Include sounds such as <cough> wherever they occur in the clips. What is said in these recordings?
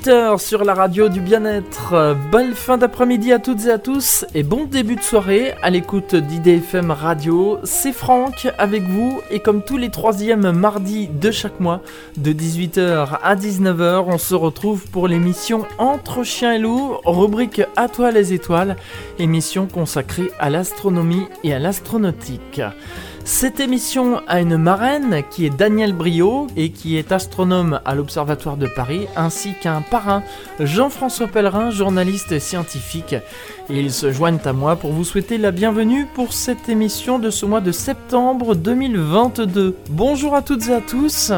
18h sur la radio du bien-être. Bonne fin d'après-midi à toutes et à tous et bon début de soirée à l'écoute d'IDFM Radio. C'est Franck avec vous et comme tous les troisièmes mardis de chaque mois, de 18h à 19h, on se retrouve pour l'émission Entre chiens et loups, rubrique À toi les étoiles, émission consacrée à l'astronomie et à l'astronautique. Cette émission a une marraine qui est Daniel Brio et qui est astronome à l'Observatoire de Paris, ainsi qu'un parrain, Jean-François Pellerin, journaliste scientifique. Ils se joignent à moi pour vous souhaiter la bienvenue pour cette émission de ce mois de septembre 2022. Bonjour à toutes et à tous.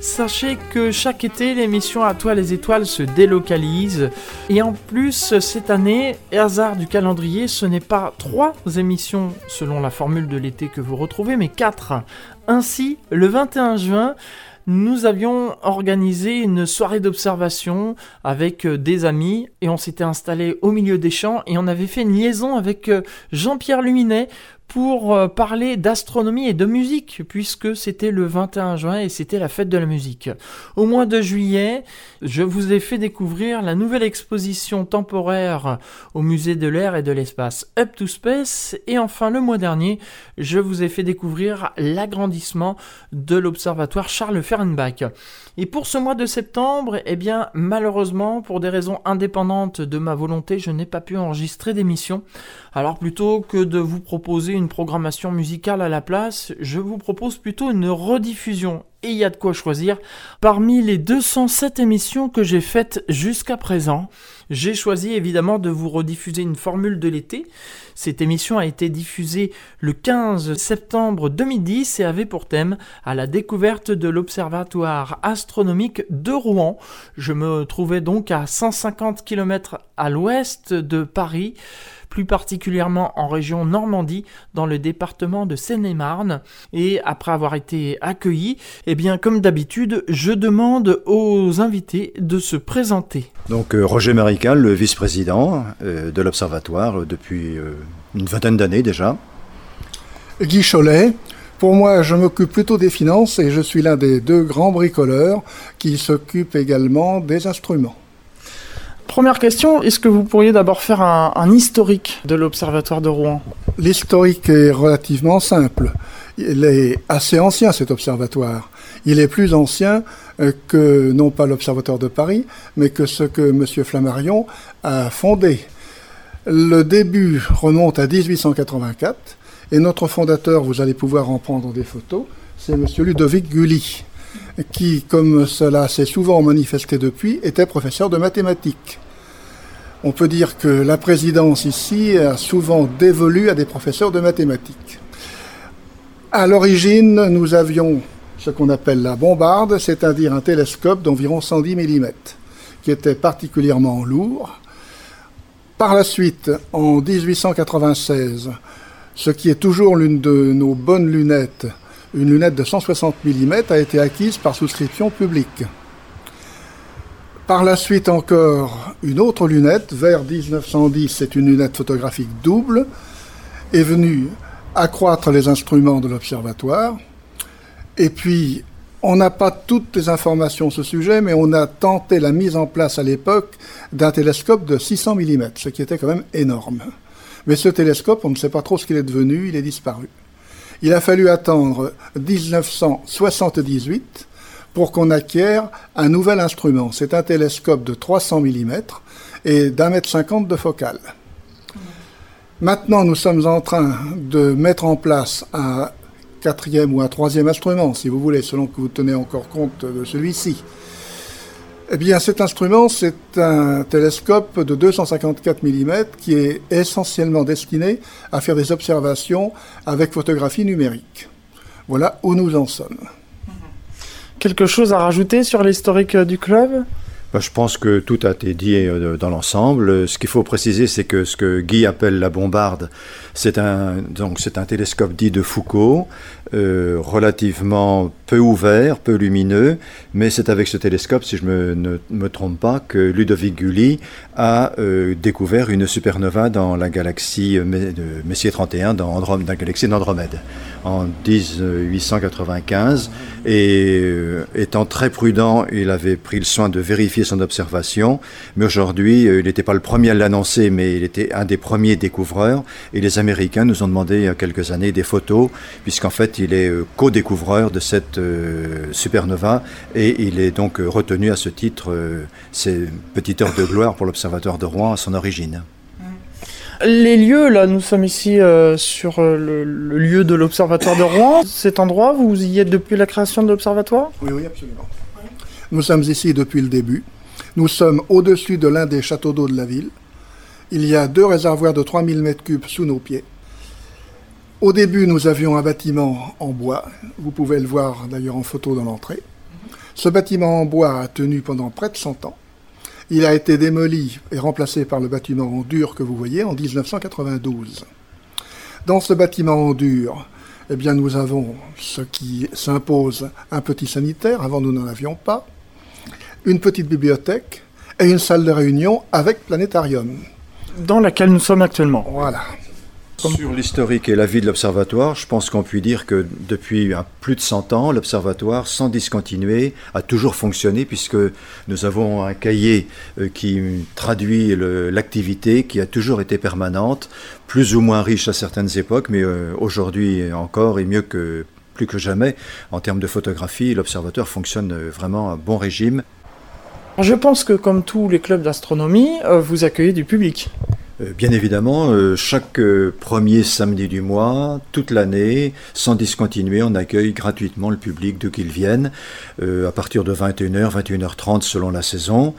Sachez que chaque été, l'émission À toi les étoiles se délocalise. Et en plus, cette année, hasard du calendrier, ce n'est pas trois émissions selon la formule de l'été que vous retrouvez, mais quatre. Ainsi, le 21 juin, nous avions organisé une soirée d'observation avec euh, des amis et on s'était installé au milieu des champs et on avait fait une liaison avec euh, Jean-Pierre Luminet pour euh, parler d'astronomie et de musique, puisque c'était le 21 juin et c'était la fête de la musique. Au mois de juillet, je vous ai fait découvrir la nouvelle exposition temporaire au musée de l'air et de l'espace Up to Space, et enfin le mois dernier, je vous ai fait découvrir l'agrandissement de l'observatoire Charles Fehrenbach. Et pour ce mois de septembre, eh bien, malheureusement, pour des raisons indépendantes de ma volonté, je n'ai pas pu enregistrer d'émission. Alors plutôt que de vous proposer une programmation musicale à la place, je vous propose plutôt une rediffusion. Et il y a de quoi choisir. Parmi les 207 émissions que j'ai faites jusqu'à présent, j'ai choisi évidemment de vous rediffuser une formule de l'été. Cette émission a été diffusée le 15 septembre 2010 et avait pour thème à la découverte de l'Observatoire astronomique de Rouen. Je me trouvais donc à 150 km à l'ouest de Paris plus particulièrement en région Normandie, dans le département de Seine-et-Marne. Et après avoir été accueilli, eh bien, comme d'habitude, je demande aux invités de se présenter. Donc, euh, Roger Marical, le vice-président euh, de l'Observatoire euh, depuis une vingtaine d'années déjà. Guy Cholet, pour moi, je m'occupe plutôt des finances et je suis l'un des deux grands bricoleurs qui s'occupent également des instruments. Première question, est-ce que vous pourriez d'abord faire un, historique de l'Observatoire de Rouen? L'historique est relativement simple. Il est assez ancien cet observatoire. Il est plus ancien euh, que non pas l'Observatoire de Paris, mais que ce que M. Flammarion a fondé. Le début remonte à 1884 et notre fondateur, vous allez pouvoir en prendre des photos, c'est M. Ludovic Gully, qui, comme cela s'est souvent manifesté depuis, était professeur de mathématiques. On peut dire que la présidence ici a souvent dévolu à des professeurs de mathématiques. À l'origine, nous avions ce qu'on appelle la bombarde, c'est-à-dire un télescope d'environ 110 mm, qui était particulièrement lourd. Par la suite, en 1896, ce qui est toujours l'une de nos bonnes lunettes, une lunette de 160 mm, a été acquise par souscription publique. Par la suite encore, une autre lunette, vers 1910, c'est une lunette photographique double, est venue accroître les instruments de l'observatoire. Et puis, on n'a pas toutes les informations sur ce sujet, mais on a tenté la mise en place à l'époque d'un télescope de 600 mm, ce qui était quand même énorme. Mais ce télescope, on ne sait pas trop ce qu'il est devenu, il est disparu. Il a fallu attendre 1978 pour qu'on acquiert un nouvel instrument. C'est un télescope de 300 mm et d'un mètre cinquante de focale. Maintenant, nous sommes en train de mettre en place un quatrième ou un troisième instrument, si vous voulez, selon que vous tenez encore compte de celui-ci. Eh bien, cet instrument, c'est un télescope de 254 mm qui est essentiellement destiné à faire des observations avec photographie numérique. Voilà où nous en sommes. Quelque chose à rajouter sur l'historique euh, du club? Bah, je pense que tout a été dit euh, dans l'ensemble. Ce qu'il faut préciser, c'est que ce que Guy appelle la bombarde, c'est un, donc c'est un télescope dit de Foucault, euh, relativement peu ouvert, peu lumineux, mais c'est avec ce télescope, si je ne me trompe pas, que Ludovic Gulli a euh, découvert une supernova dans la galaxie de Messier 31, dans, dans la galaxie d'Andromède, en 1895. Et euh, étant très prudent, il avait pris le soin de vérifier son observation. Mais aujourd'hui, euh, il n'était pas le premier à l'annoncer, mais il était un des premiers découvreurs. Et les Américains nous ont demandé il y a quelques années des photos, puisqu'en fait, il est co-découvreur de cette supernova et il est donc retenu à ce titre. c'est petite heure de gloire pour l'observation de Rouen à son origine. Les lieux, là, nous sommes ici euh, sur euh, le, lieu de l'Observatoire de Rouen. Cet endroit, vous y êtes depuis la création de l'Observatoire? Oui, oui, absolument. Nous sommes ici depuis le début. Nous sommes au-dessus de l'un des châteaux d'eau de la ville. Il y a deux réservoirs de 3000 m3 sous nos pieds. Au début, nous avions un bâtiment en bois. Vous pouvez le voir d'ailleurs en photo dans l'entrée. Ce bâtiment en bois a tenu pendant près de 100 ans. Il a été démoli et remplacé par le bâtiment en dur que vous voyez en 1992. Dans ce bâtiment en dur, eh bien, nous avons ce qui s'impose un petit sanitaire, avant nous n'en avions pas, une petite bibliothèque et une salle de réunion avec planétarium. Dans laquelle nous sommes actuellement. Voilà. Sur l'historique et la vie de l'Observatoire, je pense qu'on peut dire que depuis plus de 100 ans, l'Observatoire, sans discontinuer, a toujours fonctionné puisque nous avons un cahier euh, qui traduit l'activité qui a toujours été permanente, plus ou moins riche à certaines époques, mais euh, aujourd'hui encore et mieux que plus que jamais en termes de photographie, l'Observatoire fonctionne euh, vraiment à bon régime. Je pense que comme tous les clubs d'astronomie, vous accueillez du public. Euh, bien évidemment, euh, chaque euh, premier samedi du mois, toute l'année, sans discontinuer, on accueille gratuitement le public d'où qu'il vienne, à partir de 21h, 21h30 selon la saison,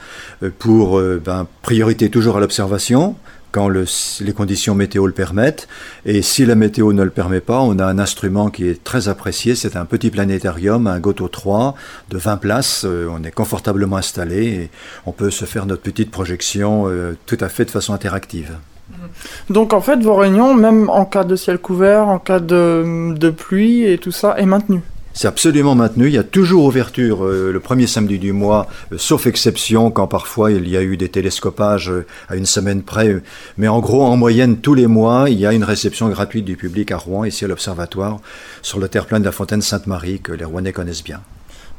pour ben, priorité toujours à l'observation, quand les conditions météo le permettent. Et si la météo ne le permet pas, on a un instrument qui est très apprécié. C'est un petit planétarium, un Goto 3 de 20 places. Euh, on est confortablement installé et on peut se faire notre petite projection euh, tout à fait de façon interactive. Donc en fait, vos réunions, même en cas de ciel couvert, en cas de, de pluie et tout ça, est maintenu c'est absolument maintenu. Il y a toujours ouverture euh, le premier samedi du mois, euh, sauf exception quand parfois il y a eu des télescopages euh, à une semaine près. Mais en gros, en moyenne, tous les mois, il y a une réception gratuite du public à Rouen, ici à l'Observatoire, sur le terre-plein de la Fontaine Sainte-Marie, que les Rouennais connaissent bien.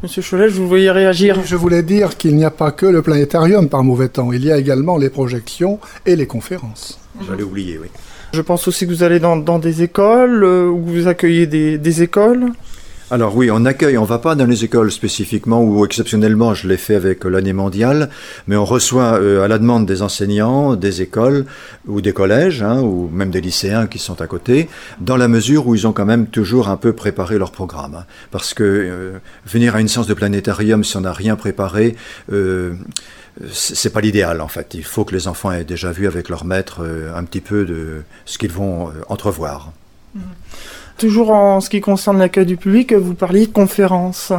Monsieur Cholet, je vous voyais réagir? Je voulais dire qu'il n'y a pas que le planétarium par mauvais temps, il y a également les projections et les conférences. J'allais oublier, oui. Je pense aussi que vous allez dans, des écoles, où vous accueillez des, des écoles. Alors oui, on accueille, on va pas dans les écoles spécifiquement ou exceptionnellement, je l'ai fait avec l'année mondiale, mais on reçoit euh, à la demande des enseignants, des écoles ou des collèges, hein, ou même des lycéens qui sont à côté, dans la mesure où ils ont quand même toujours un peu préparé leur programme. Hein. parce que euh, venir à une séance de planétarium si on n'a rien préparé, euh, c'est pas l'idéal en fait. Il faut que les enfants aient déjà vu avec leur maître euh, un petit peu de ce qu'ils vont entrevoir. Mmh. Toujours en ce qui concerne l'accueil du public, vous parliez de conférences.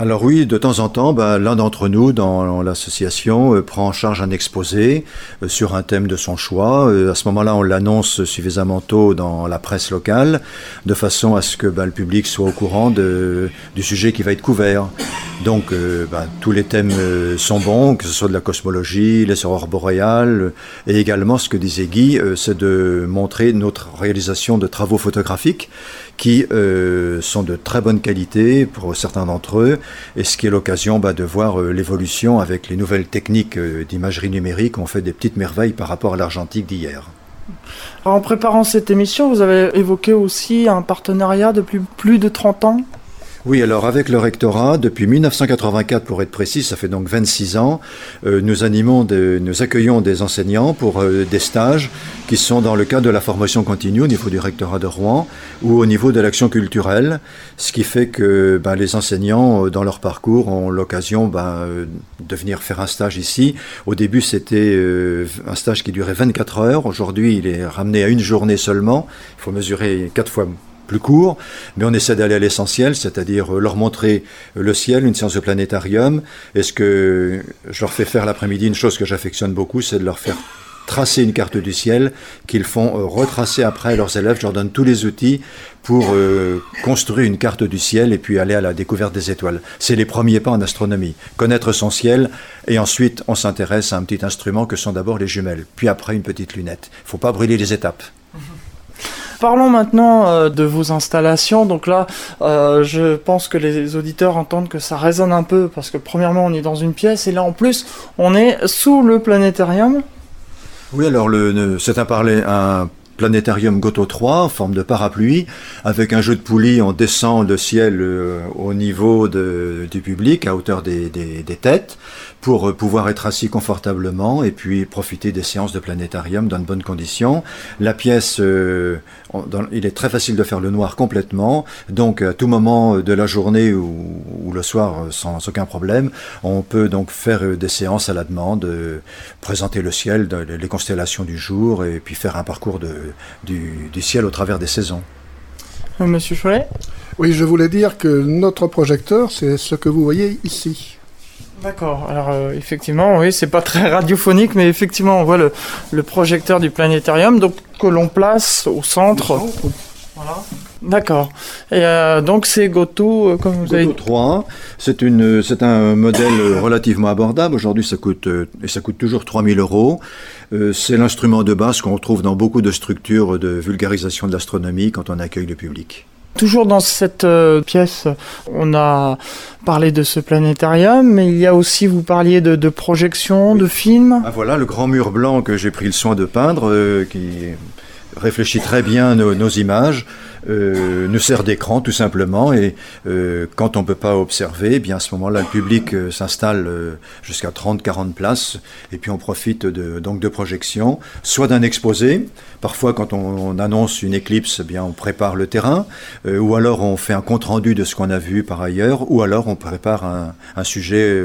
Alors oui, de temps en temps, bah, l'un d'entre nous dans l'association euh, prend en charge un exposé euh, sur un thème de son choix. Euh, à ce moment-là, on l'annonce suffisamment tôt dans la presse locale, de façon à ce que bah, le public soit au courant du sujet qui va être couvert. Donc bah, tous les thèmes sont bons, que ce soit de la cosmologie, les aurores boréales, et également ce que disait Guy, c'est de montrer notre réalisation de travaux photographiques qui euh, sont de très bonne qualité pour certains d'entre eux, et ce qui est l'occasion bah, de voir euh, l'évolution avec les nouvelles techniques euh, d'imagerie numérique. On fait des petites merveilles par rapport à l'argentique d'hier. En préparant cette émission, vous avez évoqué aussi un partenariat depuis plus de 30 ans oui, alors avec le rectorat, depuis 1984 pour être précis, ça fait donc 26 ans, euh, nous animons, nous accueillons des enseignants pour euh, des stages qui sont dans le cadre de la formation continue au niveau du rectorat de Rouen ou au niveau de l'action culturelle, ce qui fait que ben, les enseignants euh, dans leur parcours ont l'occasion ben, de venir faire un stage ici. Au début, c'était un stage qui durait 24 heures. Aujourd'hui, il est ramené à une journée seulement. Il faut mesurer quatre fois plus court, mais on essaie d'aller à l'essentiel, c'est-à-dire euh, leur montrer euh, le ciel, une séance de planétarium. Et ce que je leur fais faire l'après-midi, une chose que j'affectionne beaucoup, c'est de leur faire tracer une carte du ciel qu'ils font euh, retracer après à leurs élèves. Je leur donne tous les outils pour construire une carte du ciel et puis aller à la découverte des étoiles. C'est les premiers pas en astronomie. Connaître son ciel et ensuite on s'intéresse à un petit instrument que sont d'abord les jumelles, puis après une petite lunette. Il ne faut pas brûler les étapes. Parlons maintenant euh, de vos installations. Donc là, euh, je pense que les auditeurs entendent que ça résonne un peu parce que premièrement, on est dans une pièce et là, en plus, on est sous le planétarium. Oui, alors c'est un, un planétarium Goto 3 en forme de parapluie, avec un jeu de poulies, on descend le ciel euh, au niveau du public, à hauteur des, têtes, pour euh, pouvoir être assis confortablement et puis profiter des séances de planétarium dans de bonnes conditions. La pièce, euh, il est très facile de faire le noir complètement, donc à tout moment de la journée ou, le soir, sans aucun problème, on peut donc faire des séances à la demande, présenter le ciel, les constellations du jour et puis faire un parcours de, du, ciel au travers des saisons. Euh, Monsieur Cholet? Oui, je voulais dire que notre projecteur, c'est ce que vous voyez ici. D'accord. Alors euh, effectivement, oui, c'est pas très <laughs> radiophonique, mais effectivement, on voit le, projecteur du planétarium, donc que l'on place au centre. Voilà. D'accord. Et euh, donc c'est Goto, comme vous avez dit. 3, c'est une, c'est un modèle relativement abordable. Aujourd'hui, ça coûte et ça coûte toujours 3000 euros. Euh, c'est l'instrument de base qu'on retrouve dans beaucoup de structures de vulgarisation de l'astronomie quand on accueille le public. Toujours dans cette euh, pièce, on a parlé de ce planétarium, mais il y a aussi, vous parliez de, projections, de films. Ah, voilà le grand mur blanc que j'ai pris le soin de peindre, euh, qui réfléchit très bien nos images. Euh, nous sert d'écran tout simplement. Et euh, quand on ne peut pas observer, eh bien à ce moment-là le public euh, s'installe jusqu'à 30-40 places. Et puis on profite donc de projections, soit d'un exposé, parfois quand on, annonce une éclipse, eh bien on prépare le terrain, ou alors on fait un compte-rendu de ce qu'on a vu par ailleurs, ou alors on prépare un, sujet,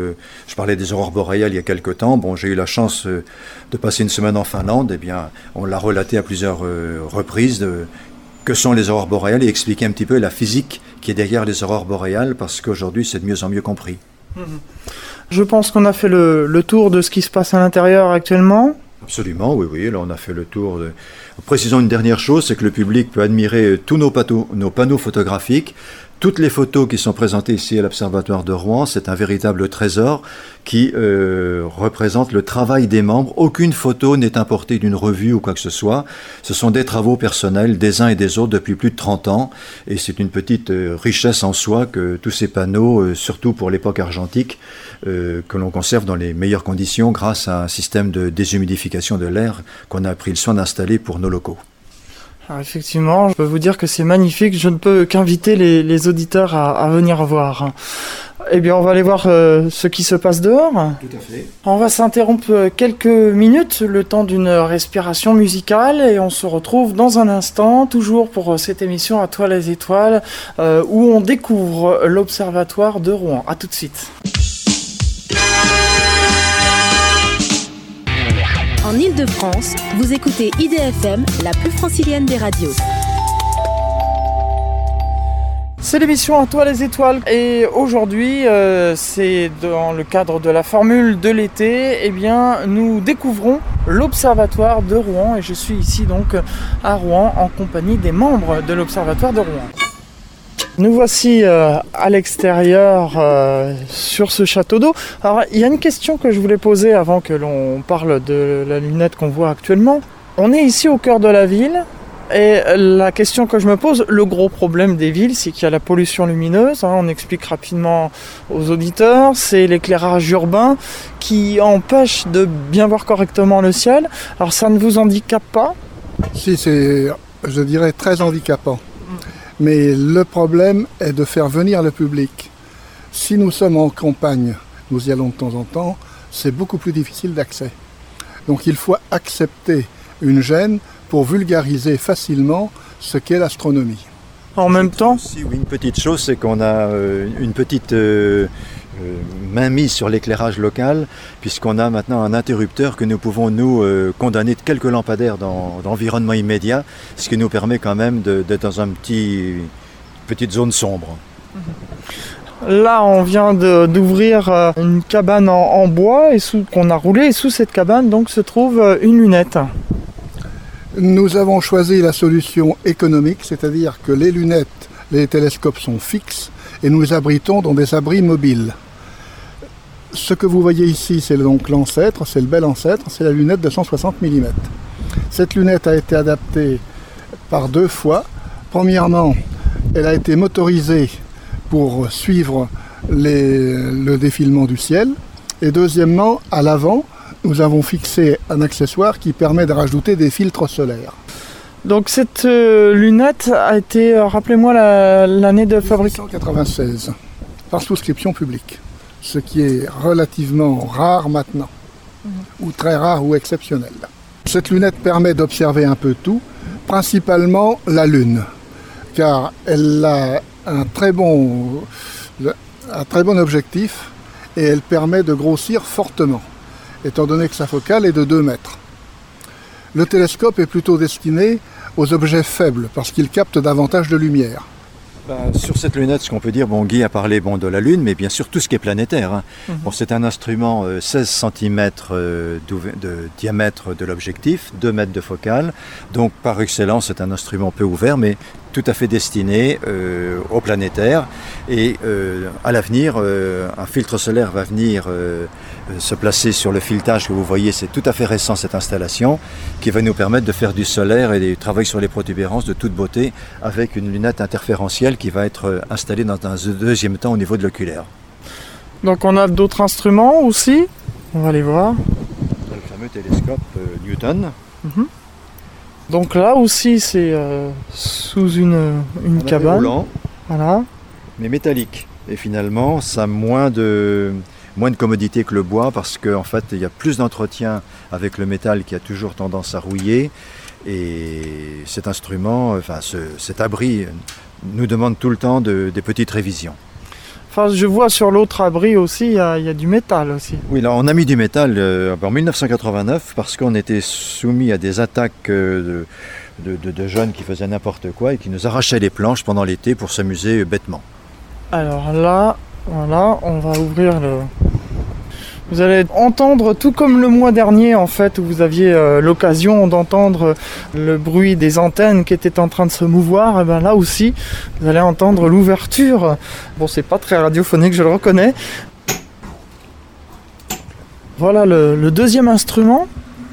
je parlais des aurores boréales il y a quelque temps, bon j'ai eu la chance de passer une semaine en Finlande, eh bien on l'a relaté à plusieurs reprises, de, que sont les aurores boréales et expliquer un petit peu la physique qui est derrière les aurores boréales parce qu'aujourd'hui c'est de mieux en mieux compris. Je pense qu'on a fait le, tour de ce qui se passe à l'intérieur actuellement. Absolument, oui, oui. Là, on a fait le tour. De... Précisons une dernière chose, c'est que le public peut admirer tous nos, panneaux photographiques, toutes les photos qui sont présentées ici à l'Observatoire de Rouen, c'est un véritable trésor qui euh, représente le travail des membres. Aucune photo n'est importée d'une revue ou quoi que ce soit. Ce sont des travaux personnels des uns et des autres depuis plus de 30 ans. Et c'est une petite euh, richesse en soi que tous ces panneaux, euh, surtout pour l'époque argentique, que l'on conserve dans les meilleures conditions grâce à un système de déshumidification de l'air qu'on a pris le soin d'installer pour nos locaux. Alors effectivement, je peux vous dire que c'est magnifique. Je ne peux qu'inviter les, auditeurs à, venir voir. Eh bien, on va aller voir euh, ce qui se passe dehors. Tout à fait. On va s'interrompre quelques minutes, le temps d'une respiration musicale, et on se retrouve dans un instant, toujours pour cette émission à toi les étoiles, euh, où on découvre l'observatoire de Rouen. A tout de suite. En Ile-de-France, vous écoutez IDFM, la plus francilienne des radios. C'est l'émission À toi les étoiles et aujourd'hui euh, c'est dans le cadre de la formule de l'été, eh bien nous découvrons l'Observatoire de Rouen et je suis ici donc à Rouen en compagnie des membres de l'Observatoire de Rouen. Nous voici euh, à l'extérieur euh, sur ce château d'eau. Alors il y a une question que je voulais poser avant que l'on parle de la lunette qu'on voit actuellement. On est ici au cœur de la ville et la question que je me pose, le gros problème des villes, c'est qu'il y a la pollution lumineuse. Hein, on explique rapidement aux auditeurs, c'est l'éclairage urbain qui empêche de bien voir correctement le ciel. Alors ça ne vous handicape pas? Si, c'est, je dirais, très handicapant. Mais le problème est de faire venir le public. Si nous sommes en campagne, nous y allons de temps en temps, c'est beaucoup plus difficile d'accès. Donc il faut accepter une gêne pour vulgariser facilement ce qu'est l'astronomie. En même temps Si, oui, une petite chose, c'est qu'on a euh, une petite euh, euh, main mise sur l'éclairage local, puisqu'on a maintenant un interrupteur que nous pouvons nous euh, condamner de quelques lampadaires dans, l'environnement immédiat, ce qui nous permet quand même d'être dans une petit, petite zone sombre. Là, on vient d'ouvrir euh, une cabane en, bois et qu'on a roulé. Et sous cette cabane, donc, se trouve une lunette. Nous avons choisi la solution économique, c'est-à-dire que les lunettes, les télescopes sont fixes et nous abritons dans des abris mobiles. Ce que vous voyez ici, c'est donc l'ancêtre, c'est le bel ancêtre, c'est la lunette de 160 mm. Cette lunette a été adaptée par deux fois. Premièrement, elle a été motorisée pour suivre le défilement du ciel. Et deuxièmement, à l'avant, nous avons fixé un accessoire qui permet de rajouter des filtres solaires. Donc cette euh, lunette a été, euh, rappelez-moi l'année de fabrication 1996, par souscription publique, ce qui est relativement rare maintenant, mhm. ou très rare ou exceptionnel. Cette lunette permet d'observer un peu tout, principalement la Lune, car elle a un très bon, un très bon objectif et elle permet de grossir fortement, étant donné que sa focale est de 2 mètres. Le télescope est plutôt destiné aux objets faibles parce qu'il capte davantage de lumière. Bah, sur cette lunette, ce qu'on peut dire, bon, Guy a parlé bon, de la Lune, mais bien sûr tout ce qui est planétaire. Hein. Mhm. Bon, c'est un instrument 16 euh, cm euh, de diamètre de l'objectif, 2 mètres de focale. Donc par excellence, c'est un instrument peu ouvert, mais tout à fait destiné euh, au planétaire. Et euh, à l'avenir, euh, un filtre solaire va venir se placer sur le filetage que vous voyez. C'est tout à fait récent cette installation qui va nous permettre de faire du solaire et du travail sur les protubérances de toute beauté avec une lunette interférentielle qui va être installée dans un deuxième temps au niveau de l'oculaire. Donc on a d'autres instruments aussi. On va les voir. Le fameux télescope Newton. Mhm. Donc là aussi, c'est euh, sous une, une cabane. Roulant, voilà. Mais métallique. Et finalement, ça a moins de, moins de commodité que le bois parce qu'en fait, il y a plus d'entretien avec le métal qui a toujours tendance à rouiller. Et cet instrument, enfin cet abri, nous demande tout le temps des petites révisions. Enfin, je vois sur l'autre abri aussi, il y, a du métal aussi. Oui, là, on a mis du métal euh, en 1989 parce qu'on était soumis à des attaques euh, de, jeunes qui faisaient n'importe quoi et qui nous arrachaient les planches pendant l'été pour s'amuser bêtement. Alors là, voilà, on va ouvrir le, vous allez entendre, tout comme le mois dernier en fait, où vous aviez euh, l'occasion d'entendre le bruit des antennes qui étaient en train de se mouvoir, eh bien là aussi, vous allez entendre l'ouverture. Bon, c'est pas très radiophonique, je le reconnais. Voilà le, deuxième instrument.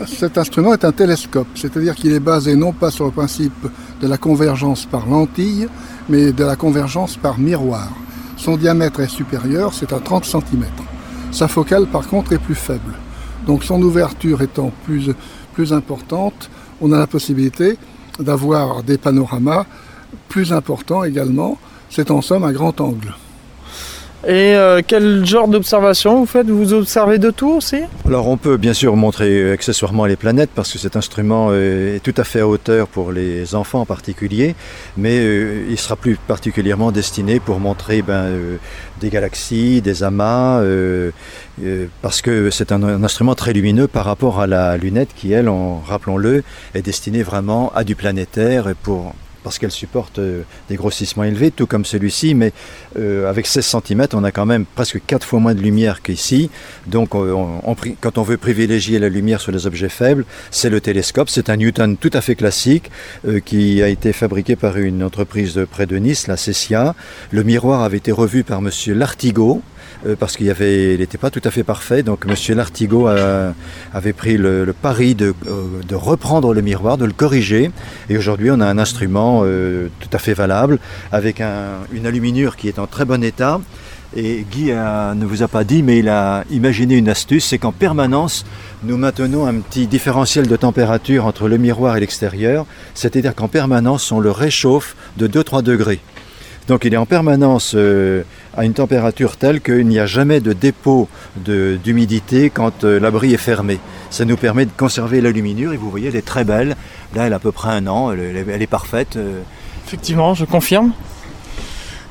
Cet instrument est un télescope, c'est-à-dire qu'il est basé non pas sur le principe de la convergence par lentille, mais de la convergence par miroir. Son diamètre est supérieur, c'est à 30 cm. Sa focale, par contre, est plus faible. Donc son ouverture étant plus, importante, on a la possibilité d'avoir des panoramas plus importants également. C'est en somme un grand angle. Et euh, quel genre d'observation vous faites? Vous observez de tout aussi? Alors on peut bien sûr montrer accessoirement les planètes parce que cet instrument euh, est tout à fait à hauteur pour les enfants en particulier, mais euh, il sera plus particulièrement destiné pour montrer ben, des galaxies, des amas, parce que c'est un, un, instrument très lumineux par rapport à la lunette qui, elle, rappelons-le, est destinée vraiment à du planétaire et pour parce qu'elle supporte euh, des grossissements élevés, tout comme celui-ci, mais euh, avec 16 cm, on a quand même presque 4 fois moins de lumière qu'ici. Donc quand on veut privilégier la lumière sur les objets faibles, c'est le télescope. C'est un Newton tout à fait classique euh, qui a été fabriqué par une entreprise près de Nice, la Cessia. Le miroir avait été revu par M. Lartigot, euh, parce qu'il n'était pas tout à fait parfait. Donc M. Lartigot avait pris le, pari euh, de, reprendre le miroir, de le corriger. Et aujourd'hui, on a un instrument euh, tout à fait valable avec une aluminure qui est en très bon état. Et Guy ne vous a pas dit, mais il a imaginé une astuce, c'est qu'en permanence, nous maintenons un petit différentiel de température entre le miroir et l'extérieur, c'est-à-dire qu'en permanence, on le réchauffe de 2-3 degrés. Donc il est en permanence euh, à une température telle qu'il n'y a jamais de dépôt d'humidité quand euh, l'abri est fermé. Ça nous permet de conserver l'aluminure et vous voyez, elle est très belle. Là, elle a à peu près un an, elle, est parfaite. Euh. Effectivement, je confirme.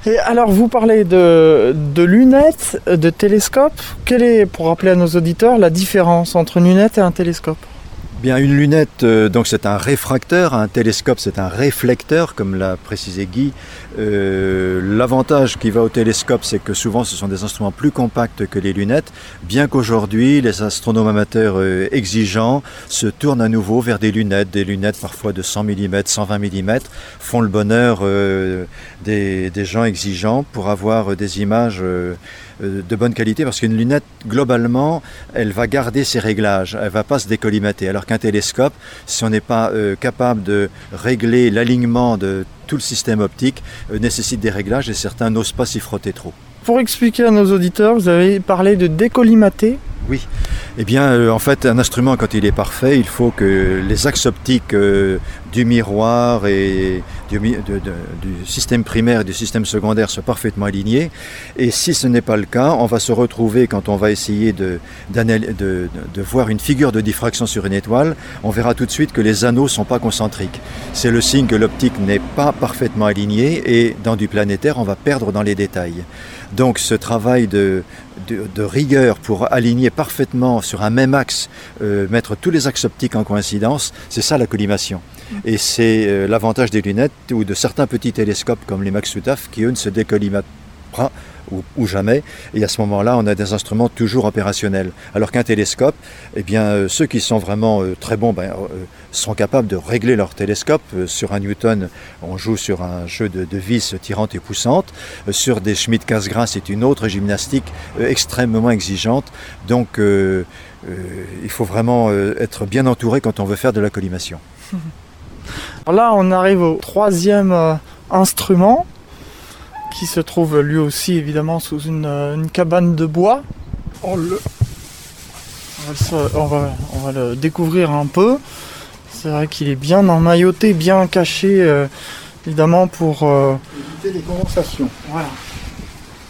Et alors, vous parlez de, de, lunettes, de télescope. Quelle est, pour rappeler à nos auditeurs, la différence entre une lunette et un télescope? Bien, une lunette, euh, donc c'est un réfracteur, un télescope c'est un réflecteur, comme l'a précisé Guy. Euh, L'avantage qui va au télescope, c'est que souvent ce sont des instruments plus compacts que les lunettes, bien qu'aujourd'hui les astronomes amateurs euh, exigeants se tournent à nouveau vers des lunettes, des lunettes parfois de 100 mm, 120 mm, font le bonheur des, gens exigeants pour avoir des images de bonne qualité parce qu'une lunette, globalement, elle va garder ses réglages, elle va pas se décollimater. Alors qu'un télescope, si on n'est pas euh, capable de régler l'alignement de tout le système optique, euh, nécessite des réglages et certains n'osent pas s'y frotter trop. Pour expliquer à nos auditeurs, vous avez parlé de décollimater. Oui. Eh bien, euh, en fait, un instrument, quand il est parfait, il faut que les axes optiques euh, du miroir et du, système primaire et du système secondaire soient parfaitement alignés. Et si ce n'est pas le cas, on va se retrouver, quand on va essayer de, de voir une figure de diffraction sur une étoile, on verra tout de suite que les anneaux ne sont pas concentriques. C'est le signe que l'optique n'est pas parfaitement alignée et dans du planétaire, on va perdre dans les détails. Donc ce travail de, de, rigueur pour aligner parfaitement sur un même axe, euh, mettre tous les axes optiques en coïncidence, c'est ça la collimation. Et c'est euh, l'avantage des lunettes ou de certains petits télescopes comme les Maxutaf qui eux ne se décollimatent pas ou, ou, jamais. Et à ce moment-là, on a des instruments toujours opérationnels. Alors qu'un télescope, eh bien, euh, ceux qui sont vraiment euh, très bons ben, euh, sont capables de régler leur télescope. sur un Newton, on joue sur un jeu de, vis tirante et poussante. sur des Schmidt Cassegrain, c'est une autre gymnastique extrêmement exigeante. Donc, il faut vraiment être bien entouré quand on veut faire de la collimation. <laughs> Là, on arrive au troisième instrument qui se trouve lui aussi évidemment sous une, une cabane de bois. On, le... on, va le, on, va, on, va le, découvrir un peu. C'est vrai qu'il est bien emmailloté, bien caché, euh, évidemment pour euh... éviter les condensations. Voilà.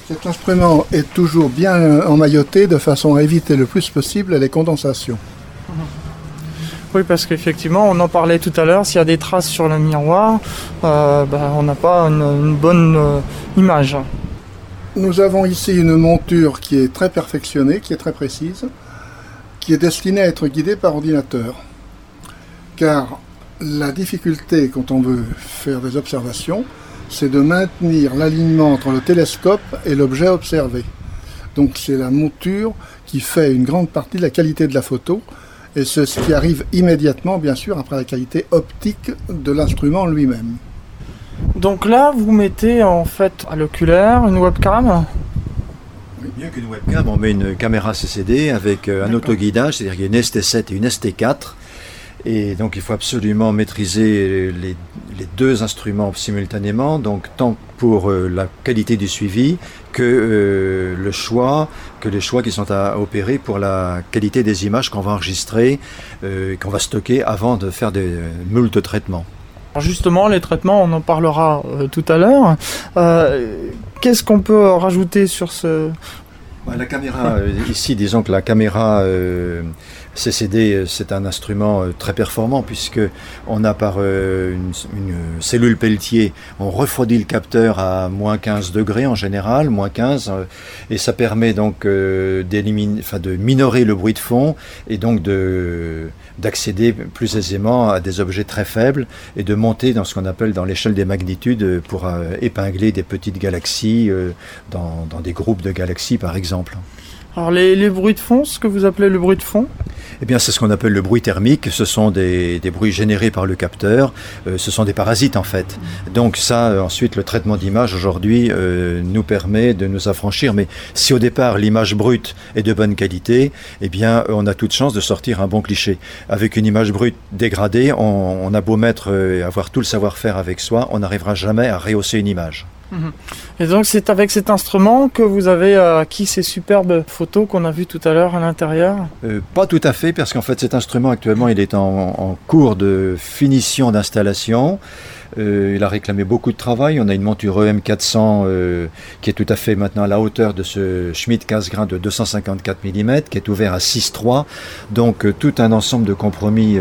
Cet instrument est toujours bien emmailloté de façon à éviter le plus possible les condensations. Oui, parce qu'effectivement, on en parlait tout à l'heure, s'il y a des traces sur le miroir, euh, bah, on n'a pas une, une bonne euh, image. Nous avons ici une monture qui est très perfectionnée, qui est très précise, qui est destinée à être guidée par ordinateur. Car la difficulté quand on veut faire des observations, c'est de maintenir l'alignement entre le télescope et l'objet observé. Donc c'est la monture qui fait une grande partie de la qualité de la photo, et c'est ce qui arrive immédiatement, bien sûr, après la qualité optique de l'instrument lui-même. Donc là, vous mettez en fait à l'oculaire une webcam? Oui. Mieux qu'une webcam, on met une caméra CCD avec un autoguidage, c'est-à-dire qu'il y a une ST7 et une ST4. Et donc il faut absolument maîtriser les, les deux instruments simultanément, donc tant pour euh, la qualité du suivi que euh, le choix, que les choix qui sont à opérer pour la qualité des images qu'on va enregistrer, euh, qu'on va stocker avant de faire des moultes traitements. Alors justement, les traitements, on en parlera euh, tout à l'heure. Euh, Qu'est-ce qu'on peut rajouter sur ce... La caméra, ici, disons que la caméra euh, CCD, c'est un instrument très performant puisque on a par euh, une, cellule Pelletier, on refroidit le capteur à moins 15 degrés en général, moins 15, euh, et ça permet donc euh, d'éliminer, enfin de minorer le bruit de fond et donc de d'accéder plus aisément à des objets très faibles et de monter dans ce qu'on appelle dans l'échelle des magnitudes pour euh, épingler des petites galaxies euh, dans, dans des groupes de galaxies par exemple. Alors les, les, bruits de fond, ce que vous appelez le bruit de fond Eh bien c'est ce qu'on appelle le bruit thermique, ce sont des, bruits générés par le capteur, euh, ce sont des parasites en fait. Donc ça, euh, ensuite le traitement d'image aujourd'hui euh, nous permet de nous affranchir, mais si au départ l'image brute est de bonne qualité, eh bien on a toute chance de sortir un bon cliché. Avec une image brute dégradée, on, on a beau mettre et avoir tout le savoir-faire avec soi, on n'arrivera jamais à rehausser une image. Et donc c'est avec cet instrument que vous avez acquis ces superbes photos qu'on a vues tout à l'heure à l'intérieur? Euh, Pas tout à fait, parce qu'en fait cet instrument actuellement il est en cours de finition d'installation. Euh, il a réclamé beaucoup de travail. On a une monture EM400 euh, qui est tout à fait maintenant à la hauteur de ce Schmidt casse-grain de 254 mm, qui est ouvert à 6.3. Donc euh, tout un ensemble de compromis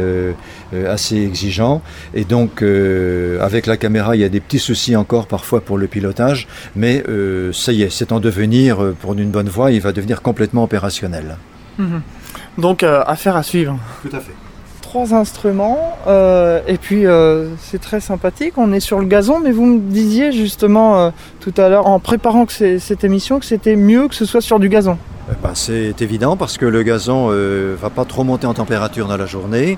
euh, assez exigeants. Et donc euh, avec la caméra, il y a des petits soucis encore parfois pour le pilotage, mais euh, ça y est, c'est en devenir pour une bonne voie. Il va devenir complètement opérationnel. Mmh. Donc affaire à suivre. Tout à fait. Trois instruments et puis c'est très sympathique. On est sur le gazon, mais vous me disiez justement tout à l'heure en préparant que cette émission que c'était mieux que ce soit sur du gazon. Eh ben, c'est évident parce que le gazon ne euh, va pas trop monter en température dans la journée.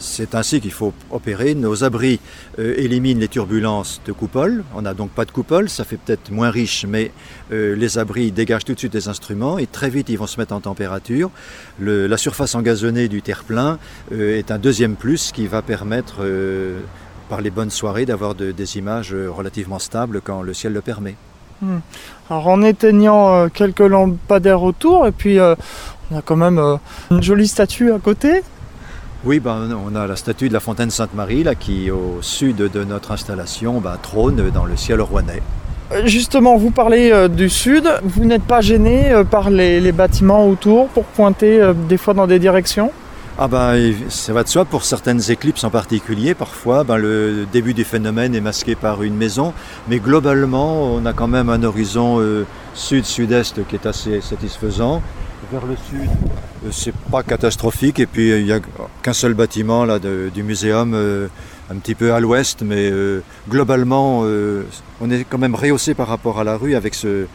C'est ainsi qu'il faut opérer. Nos abris euh, éliminent les turbulences de coupole. On n'a donc pas de coupole, ça fait peut-être moins riche, mais euh, les abris dégagent tout de suite des instruments et très vite ils vont se mettre en température. la surface engazonnée du terre-plein est un deuxième plus qui va permettre par les bonnes soirées d'avoir des images relativement stables quand le ciel le permet. Hmm. Alors en éteignant euh, quelques lampadaires autour, et puis euh, on a quand même euh, une jolie statue à côté. Oui, ben, on a la statue de la fontaine Sainte-Marie, là, qui au sud de notre installation ben, trône dans le ciel rouennais. Justement, vous parlez du sud, vous n'êtes pas gêné par les, bâtiments autour pour pointer des fois dans des directions? Ah ben, ça va de soi, pour certaines éclipses en particulier, parfois ben, le début du phénomène est masqué par une maison, mais globalement on a quand même un horizon euh, sud-sud-est qui est assez satisfaisant. Vers le sud, euh, c'est pas catastrophique, et puis il n'y a qu'un seul bâtiment là, du muséum, euh, un petit peu à l'ouest, mais globalement on est quand même rehaussé par rapport à la rue avec ce,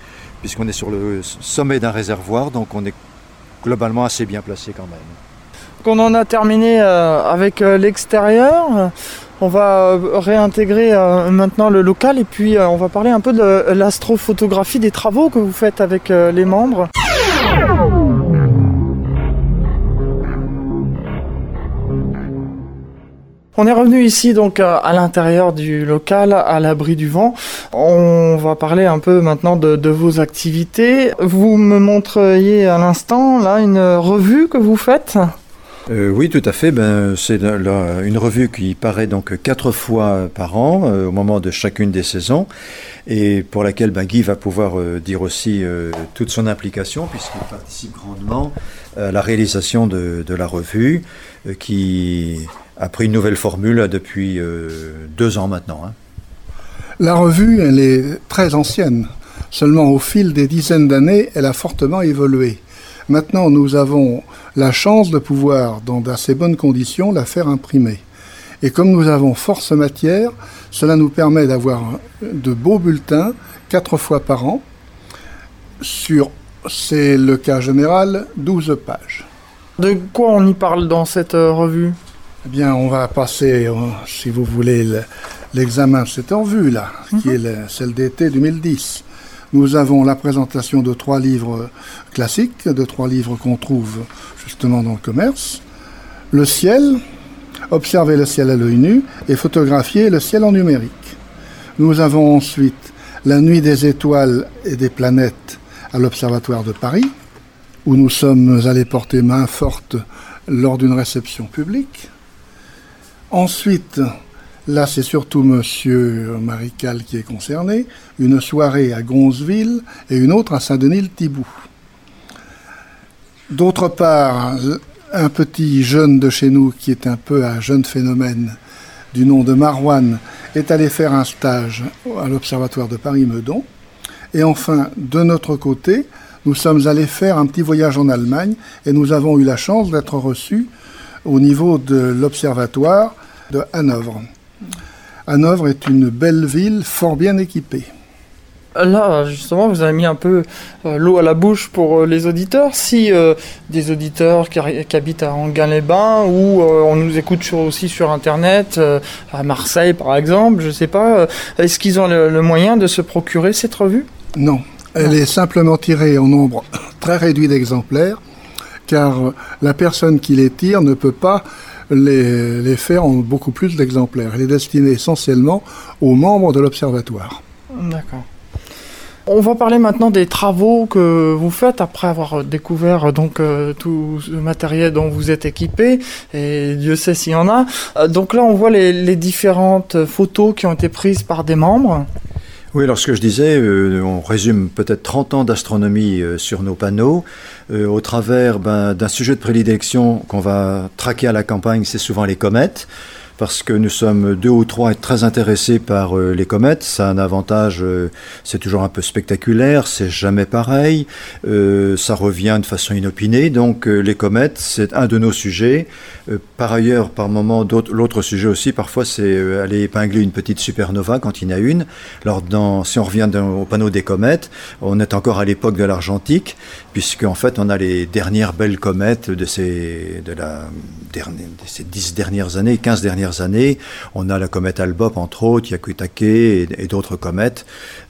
puisqu'on est sur le sommet d'un réservoir, donc on est globalement assez bien placé quand même. Qu'on en a terminé euh, avec euh, l'extérieur. On va euh, réintégrer maintenant le local. Et puis on va parler un peu de l'astrophotographie des travaux que vous faites avec les membres. On est revenu ici donc à l'intérieur du local, à l'abri du vent. On va parler un peu maintenant de, de, vos activités. Vous me montriez à l'instant là une revue que vous faites? Euh, oui, tout à fait. Ben, c'est une revue qui paraît donc quatre fois par an, euh, au moment de chacune des saisons, et pour laquelle ben, Guy va pouvoir euh, dire aussi toute son implication, puisqu'il participe grandement à la réalisation de, la revue, qui a pris une nouvelle formule depuis deux ans maintenant. Hein. La revue, elle est très ancienne. Seulement au fil des dizaines d'années, elle a fortement évolué. Maintenant, nous avons la chance de pouvoir, dans d'assez bonnes conditions, la faire imprimer. Et comme nous avons force matière, cela nous permet d'avoir de beaux bulletins quatre fois par an sur, c'est le cas général, 12 pages. De quoi on y parle dans cette euh, revue? Eh bien, on va passer, euh, si vous voulez, l'examen de cette revue là, qui mhm. est celle d'été 2010. Nous avons la présentation de trois livres classiques, de trois livres qu'on trouve justement dans le commerce. Le ciel, observer le ciel à l'œil nu et photographier le ciel en numérique. Nous avons ensuite la nuit des étoiles et des planètes à l'Observatoire de Paris, où nous sommes allés porter main forte lors d'une réception publique. Ensuite, Là, c'est surtout Monsieur Marical qui est concerné. Une soirée à Gonzeville et une autre à Saint-Denis-le-Thibout. D'autre part, un petit jeune de chez nous qui est un peu un jeune phénomène du nom de Marouane est allé faire un stage à l'Observatoire de Paris-Meudon. Et enfin, de notre côté, nous sommes allés faire un petit voyage en Allemagne et nous avons eu la chance d'être reçus au niveau de l'Observatoire de Hanovre. Hanovre est une belle ville fort bien équipée. Là, justement, vous avez mis un peu euh, l'eau à la bouche pour euh, les auditeurs. Si euh, des auditeurs qui, habitent à Anguin-les-Bains ou on nous écoute aussi sur Internet, à Marseille par exemple, je ne sais pas, est-ce qu'ils ont le, moyen de se procurer cette revue? Non, elle est simplement tirée en nombre très réduit d'exemplaires, car la personne qui les tire ne peut pas les, les faire en beaucoup plus d'exemplaires. Elle est destinée essentiellement aux membres de l'Observatoire. D'accord. On va parler maintenant des travaux que vous faites après avoir découvert donc euh, tout ce matériel dont vous êtes équipé et Dieu sait s'il y en a. Euh, donc là on voit les, différentes photos qui ont été prises par des membres. Oui, alors ce que je disais, euh, on résume peut-être 30 ans d'astronomie euh, sur nos panneaux. Euh, au travers ben, d'un sujet de prédilection qu'on va traquer à la campagne, c'est souvent les comètes. parce que nous sommes deux ou trois très intéressés par les comètes. Ça a un avantage, c'est toujours un peu spectaculaire, c'est jamais pareil, ça revient de façon inopinée. Donc les comètes, c'est un de nos sujets. Par ailleurs, par moment, l'autre sujet aussi, parfois, c'est aller épingler une petite supernova quand il y en a une. Alors, si on revient au panneau des comètes, on est encore à l'époque de l'argentique, puisqu'en fait, on a les dernières belles comètes de ces, de la, dernière, de ces 10 dernières années, 15 dernières années. On a la comète Albop, entre autres, Yakutake et, et d'autres comètes.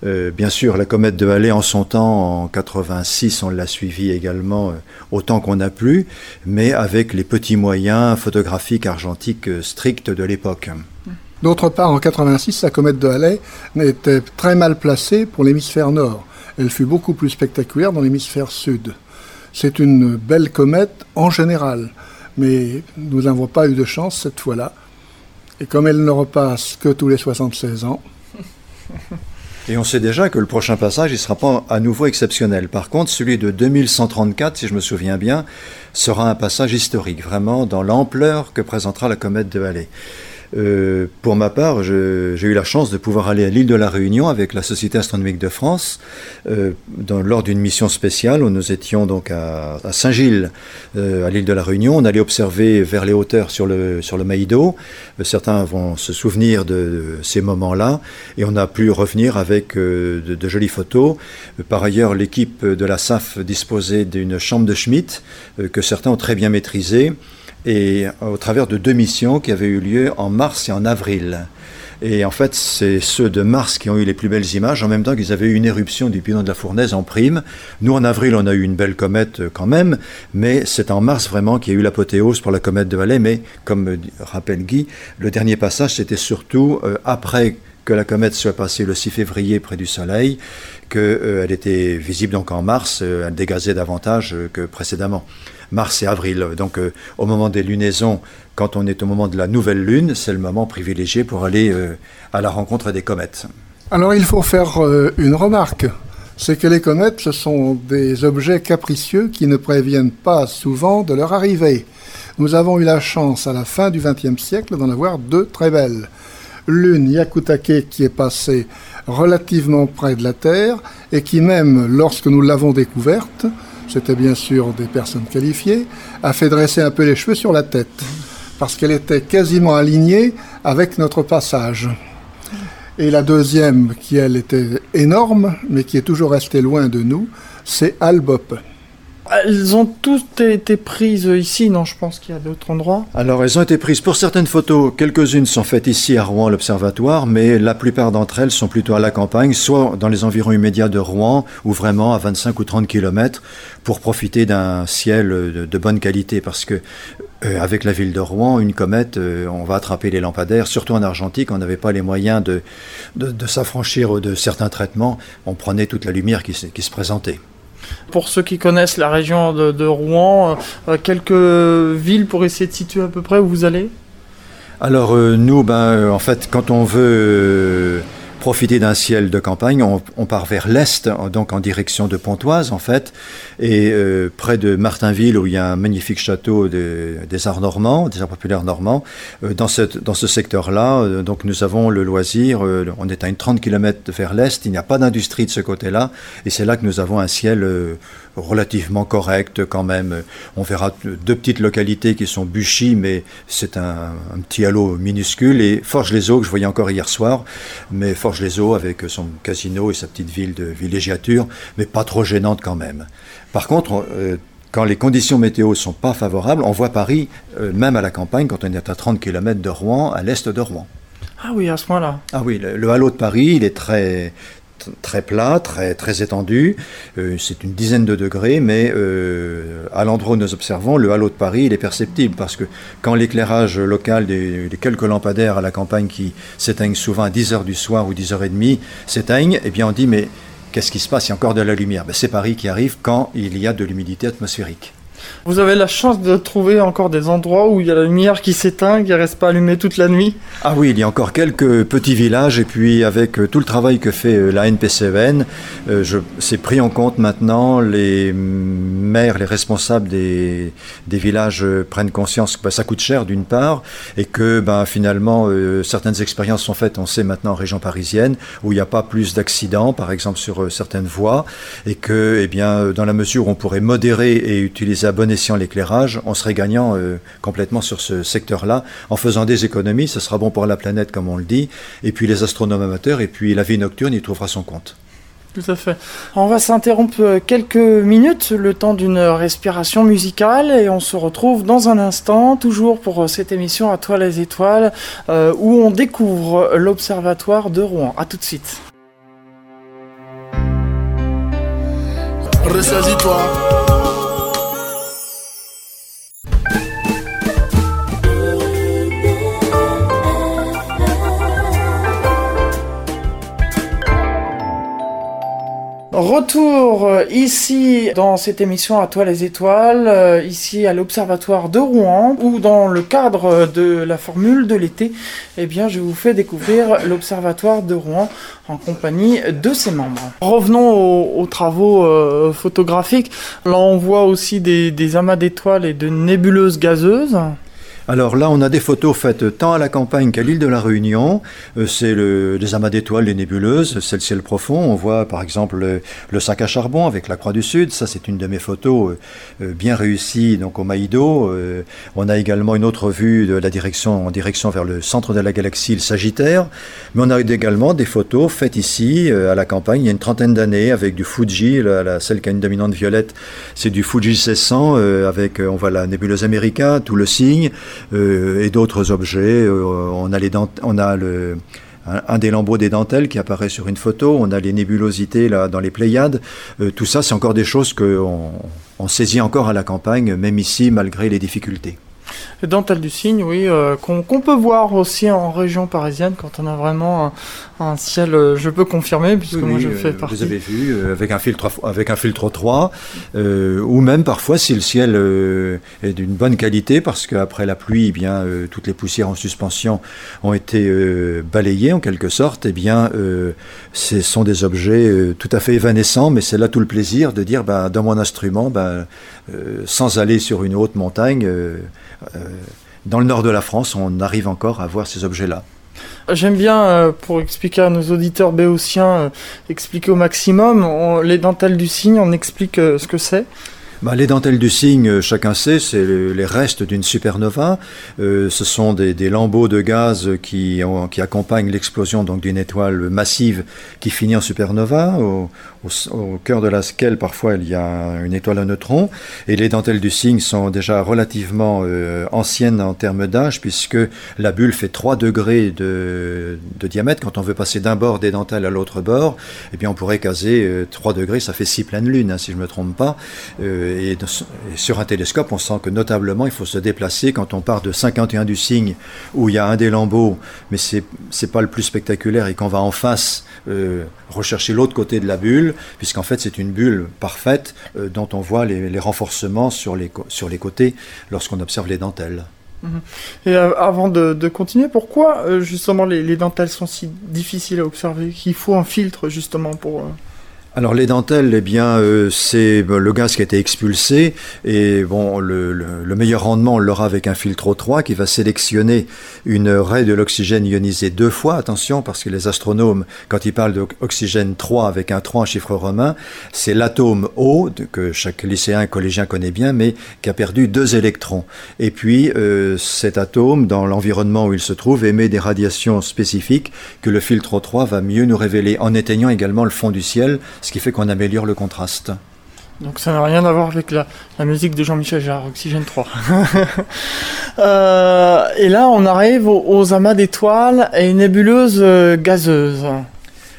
Euh, bien sûr, la comète de Halley, en son temps, en 86, on l'a suivie également euh, autant qu'on a pu, mais avec les petits moyens photographiques argentiques stricts de l'époque. D'autre part, en 86, la comète de Halley était très mal placée pour l'hémisphère nord. Elle fut beaucoup plus spectaculaire dans l'hémisphère sud. C'est une belle comète en général, mais nous n'avons pas eu de chance cette fois-là. Et comme elle ne repasse que tous les 76 ans. <laughs> Et on sait déjà que le prochain passage, il ne sera pas à nouveau exceptionnel. Par contre, celui de 2134, si je me souviens bien, sera un passage historique, vraiment dans l'ampleur que présentera la comète de Halley. Euh, pour ma part, j'ai eu la chance de pouvoir aller à l'île de la Réunion avec la Société astronomique de France euh, lors d'une mission spéciale où nous étions donc à, Saint-Gilles, euh, à l'île de la Réunion. On allait observer vers les hauteurs sur le, sur le Maïdo. certains vont se souvenir de, ces moments-là et on a pu revenir avec de, de, jolies photos. Par ailleurs, l'équipe de la SAF disposait d'une chambre de Schmitt que certains ont très bien maîtrisée et au travers de deux missions qui avaient eu lieu en mars et en avril. Et en fait, c'est ceux de mars qui ont eu les plus belles images, en même temps qu'ils avaient eu une éruption du pilon de la fournaise en prime. Nous, en avril, on a eu une belle comète euh, quand même, mais c'est en mars vraiment qu'il y a eu l'apothéose pour la comète de Halley. Mais comme rappelle Guy, le dernier passage, c'était surtout euh, après que la comète soit passée le 6 février près du Soleil, qu'elle euh, était visible donc en mars, elle dégazait davantage que précédemment mars et avril. Donc euh, au moment des lunaisons, quand on est au moment de la nouvelle lune, c'est le moment privilégié pour aller euh, à la rencontre des comètes. Alors il faut faire euh, une remarque. C'est que les comètes, ce sont des objets capricieux qui ne préviennent pas souvent de leur arrivée. Nous avons eu la chance à la fin du XXe siècle d'en avoir deux très belles. L'une, Yakutake, qui est passée relativement près de la Terre et qui même, lorsque nous l'avons découverte, c'était bien sûr des personnes qualifiées, a fait dresser un peu les cheveux sur la tête, parce qu'elle était quasiment alignée avec notre passage. Et la deuxième, qui elle était énorme, mais qui est toujours restée loin de nous, c'est Albop. Elles ont toutes été prises ici, non Je pense qu'il y a d'autres endroits. Alors, elles ont été prises pour certaines photos. Quelques-unes sont faites ici à Rouen, l'observatoire, mais la plupart d'entre elles sont plutôt à la campagne, soit dans les environs immédiats de Rouen, ou vraiment à 25 ou 30 km, pour profiter d'un ciel de, bonne qualité. Parce que, euh, avec la ville de Rouen, une comète, euh, on va attraper les lampadaires, surtout en argentique, on n'avait pas les moyens de, de, s'affranchir de certains traitements. On prenait toute la lumière qui se présentait. Pour ceux qui connaissent la région de, Rouen, euh, euh, quelques villes pour essayer de situer à peu près où vous allez? Alors euh, nous, ben, en fait, quand on veut profiter d'un ciel de campagne. On, part vers l'est, donc en direction de Pontoise en fait, et euh, près de Martinville où il y a un magnifique château des arts normands, des arts populaires normands. Euh, dans, ce secteur-là, euh, donc nous avons le loisir. on est à une 30 km vers l'est. Il n'y a pas d'industrie de ce côté-là, et c'est là que nous avons un ciel relativement correct quand même. On verra deux petites localités qui sont Buchy, mais c'est un, petit halo minuscule, et Forges-les-Eaux, que je voyais encore hier soir, mais Forges-les-Eaux avec son casino et sa petite ville de villégiature, mais pas trop gênante quand même. Par contre, euh, quand les conditions météo sont pas favorables, on voit Paris, euh, même à la campagne, quand on est à 30 km de Rouen, à l'est de Rouen. Ah oui, à ce moment-là. Ah oui, le, halo de Paris, il est très, très plat, très, étendu. Euh, c'est une dizaine de degrés, mais euh, à l'endroit où nous observons, le halo de Paris, il est perceptible parce que quand l'éclairage local des, quelques lampadaires à la campagne qui s'éteignent souvent à 10 h du soir ou 10h30 s'éteignent, eh bien on dit mais qu'est-ce qui se passe? Il y a encore de la lumière. Ben, c'est Paris qui arrive quand il y a de l'humidité atmosphérique. Vous avez la chance de trouver encore des endroits où il y a la lumière qui s'éteint, qui ne reste pas allumée toute la nuit. Ah oui, il y a encore quelques petits villages et puis avec euh, tout le travail que fait euh, la NPCN, euh, c'est pris en compte maintenant les maires, les responsables des, des villages prennent conscience que bah, ça coûte cher d'une part et que bah, finalement certaines expériences sont faites, on sait maintenant en région parisienne, où il n'y a pas plus d'accidents, par exemple sur certaines voies, et que eh bien, dans la mesure où on pourrait modérer et utiliser bon escient l'éclairage, on serait gagnant complètement sur ce secteur-là en faisant des économies. Ce sera bon pour la planète, comme on le dit, et puis les astronomes amateurs, et puis la vie nocturne y trouvera son compte. Tout à fait. On va s'interrompre quelques minutes, le temps d'une respiration musicale, et on se retrouve dans un instant, toujours pour cette émission à toi les étoiles, euh, où on découvre l'observatoire de Rouen. A tout de suite. Ressaisis-toi. Retour euh, ici dans cette émission à toi les étoiles, euh, ici à l'Observatoire de Rouen, où dans le cadre de la formule de l'été, eh bien je vous fais découvrir l'Observatoire de Rouen en compagnie de ses membres. Revenons aux, travaux euh, photographiques. Là on voit aussi des, des amas d'étoiles et de nébuleuses gazeuses. Alors là, on a des photos faites tant à la campagne qu'à l'île de la Réunion. Euh, c'est le, les amas d'étoiles, les nébuleuses, c'est le ciel profond. On voit par exemple le, sac à charbon avec la Croix du Sud. Ça, c'est une de mes photos euh, bien réussies donc au Maïdo. Euh, on a également une autre vue de la direction en direction vers le centre de la galaxie, le Sagittaire. Mais on a également des photos faites ici à la campagne il y a une trentaine d'années avec du Fuji, la, celle qui a une dominante violette, c'est du Fuji 1600 avec on voit la nébuleuse America, tout le signe. Euh, et d'autres objets. Euh, on a, les on a le, un, des lambeaux des dentelles qui apparaît sur une photo, on a les nébulosités là, dans les Pléiades. Euh, tout ça, c'est encore des choses qu'on on saisit encore à la campagne, même ici, malgré les difficultés. Les dentelles du cygne, oui, qu'on peut voir aussi en région parisienne quand on a vraiment un ciel, euh, je peux confirmer, puisque moi je fais euh, partie. Vous avez vu, euh, avec un filtre, avec un filtre 3, ou même parfois si le ciel est d'une bonne qualité, parce qu'après la pluie, eh bien, toutes les poussières en suspension ont été balayées en quelque sorte, eh bien, ce sont des objets tout à fait évanescents, mais c'est là tout le plaisir de dire, ben, dans mon instrument, ben, sans aller sur une haute montagne, dans le nord de la France, on arrive encore à voir ces objets-là. J'aime bien, euh, pour expliquer à nos auditeurs béotiens, euh, expliquer au maximum. les dentelles du cygne, on explique euh, ce que c'est. Bah, les dentelles du cygne, euh, chacun sait, c'est les restes d'une supernova. Euh, ce sont des, lambeaux de gaz qui, qui accompagnent l'explosion donc d'une étoile massive qui finit en supernova, au, cœur de laquelle parfois il y a une étoile à neutrons. Et les dentelles du cygne sont déjà relativement euh, anciennes en termes d'âge, puisque la bulle fait 3 degrés de, diamètre. Quand on veut passer d'un bord des dentelles à l'autre bord, eh bien on pourrait caser 3 degrés, ça fait 6 pleines lunes, hein, si je ne me trompe pas et, sur un télescope, on sent que notablement, il faut se déplacer quand on part de 51 du cygne, où il y a un des lambeaux, mais c'est n'est pas le plus spectaculaire, et qu'on va en face euh, rechercher l'autre côté de la bulle, puisqu'en fait, c'est une bulle parfaite euh, dont on voit les, renforcements sur les, sur les côtés lorsqu'on observe les dentelles. Mhm. Et euh, avant de, continuer, pourquoi justement les, les, dentelles sont si difficiles à observer Qu'il faut un filtre justement pour... Alors les dentelles, eh bien, euh, c'est euh, le gaz qui a été expulsé et bon, le, meilleur rendement on l'aura avec un filtre O3 qui va sélectionner une raie de l'oxygène ionisé deux fois. Attention, parce que les astronomes, quand ils parlent d'oxygène 3 avec un 3 en chiffre romain, c'est l'atome O que chaque lycéen collégien connaît bien, mais qui a perdu deux électrons. Et puis euh, cet atome, dans l'environnement où il se trouve, émet des radiations spécifiques que le filtre O3 va mieux nous révéler en éteignant également le fond du ciel ce qui fait qu'on améliore le contraste. Donc ça n'a rien à voir avec la, musique de Jean-Michel Jarre, Oxygène 3. <laughs> Euh, et là, on arrive aux, amas d'étoiles et une nébuleuse euh, gazeuse.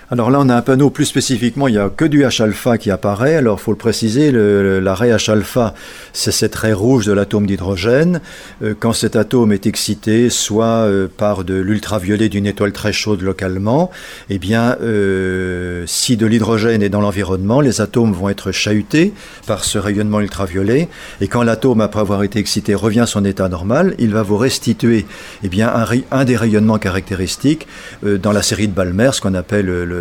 Alors là, on a un panneau plus spécifiquement, il n'y a que du H-alpha qui apparaît. Alors, il faut le préciser, la raie H-alpha, c'est cette raie rouge de l'atome d'hydrogène. Euh, quand cet atome est excité, soit euh, par de l'ultraviolet d'une étoile très chaude localement, eh bien, euh, si de l'hydrogène est dans l'environnement, les atomes vont être chahutés par ce rayonnement ultraviolet. Et quand l'atome, après avoir été excité, revient à son état normal, il va vous restituer eh bien, un, un des rayonnements caractéristiques dans la série de Balmer, ce qu'on appelle le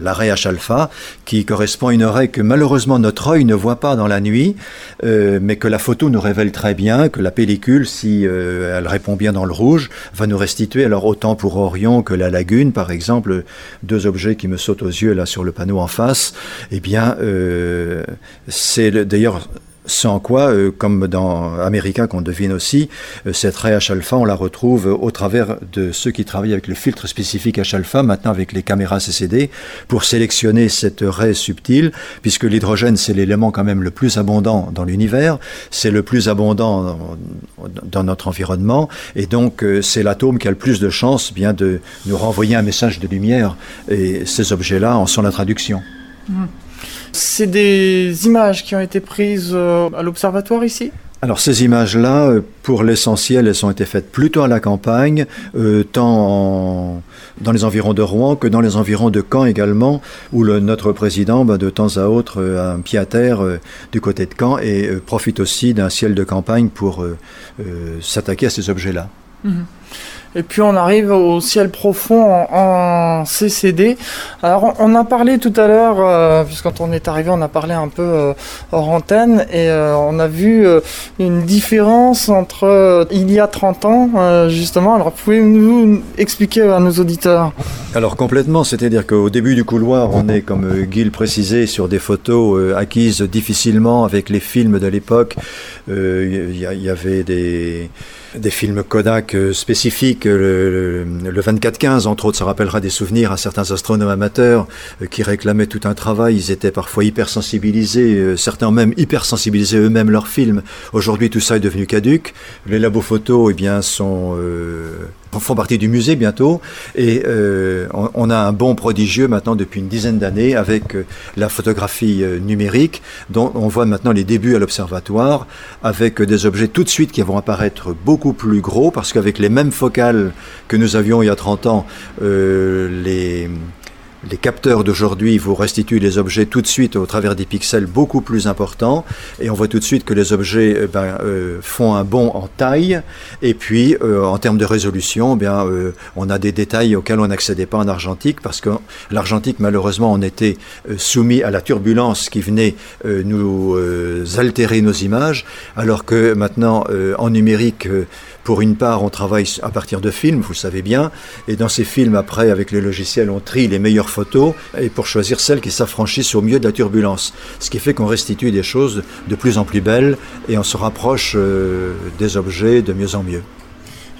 l'arrêt H-alpha, qui correspond à une raie que malheureusement notre œil ne voit pas dans la nuit, euh, mais que la photo nous révèle très bien, que la pellicule, si euh, elle répond bien dans le rouge, va nous restituer, alors autant pour Orion que la lagune, par exemple, deux objets qui me sautent aux yeux là sur le panneau en face, eh bien, euh, c'est d'ailleurs sans quoi, euh, comme dans America qu'on devine aussi, euh, cette raie H-alpha, on la retrouve au travers de ceux qui travaillent avec le filtre spécifique H-alpha, maintenant avec les caméras CCD, pour sélectionner cette raie subtile, puisque l'hydrogène, c'est l'élément quand même le plus abondant dans l'univers, c'est le plus abondant dans, notre environnement, et donc euh, c'est l'atome qui a le plus de chances bien de nous renvoyer un message de lumière, et ces objets-là en sont la traduction. Mmh. C'est des images qui ont été prises euh, à l'observatoire ici? Alors ces images-là, euh, pour l'essentiel, elles ont été faites plutôt à la campagne, euh, tant dans les environs de Rouen que dans les environs de Caen également, où le, notre président, de temps à autre, a un pied à terre du côté de Caen et profite aussi d'un ciel de campagne pour s'attaquer à ces objets-là. Mhm. Et puis on arrive au ciel profond en, CCD. Alors on a parlé tout à l'heure, euh, on est arrivé, on a parlé un peu euh, hors antenne, et euh, on a vu une différence entre il y a 30 ans, justement. Alors pouvez-vous expliquer à nos auditeurs? Alors complètement, c'est-à-dire qu'au début du couloir, on est, comme Guy le précisait, sur des photos acquises difficilement avec les films de l'époque. Il y, avait des des films Kodak euh, spécifiques. Le, le, 24-15, entre autres, ça rappellera des souvenirs à certains astronomes amateurs euh, qui réclamaient tout un travail. Ils étaient parfois hypersensibilisés, euh, certains même hypersensibilisaient eux-mêmes leurs films. Aujourd'hui, tout ça est devenu caduque. Les labos photos, eh bien, sont font partie du musée bientôt. Et euh, on, a un bon prodigieux maintenant depuis une dizaine d'années avec euh, la photographie euh, numérique, dont on voit maintenant les débuts à l'observatoire, avec des objets tout de suite qui vont apparaître beaucoup plus gros, parce qu'avec les mêmes focales que nous avions il y a 30 ans, les les capteurs d'aujourd'hui vous restituent les objets tout de suite au travers des pixels beaucoup plus importants. Et on voit tout de suite que les objets euh, ben, euh, font un bond en taille. Et puis euh, en termes de résolution, eh bien, on a des détails auxquels on n'accédait pas en argentique parce que l'argentique malheureusement on était soumis à la turbulence qui venait nous altérer nos images. Alors que maintenant en numérique pour une part, on travaille à partir de films, vous le savez bien, et dans ces films, après, avec les logiciels, on trie les meilleures photos, et pour choisir celles qui s'affranchissent au mieux de la turbulence. Ce qui fait qu'on restitue des choses de plus en plus belles, et on se rapproche euh, des objets de mieux en mieux.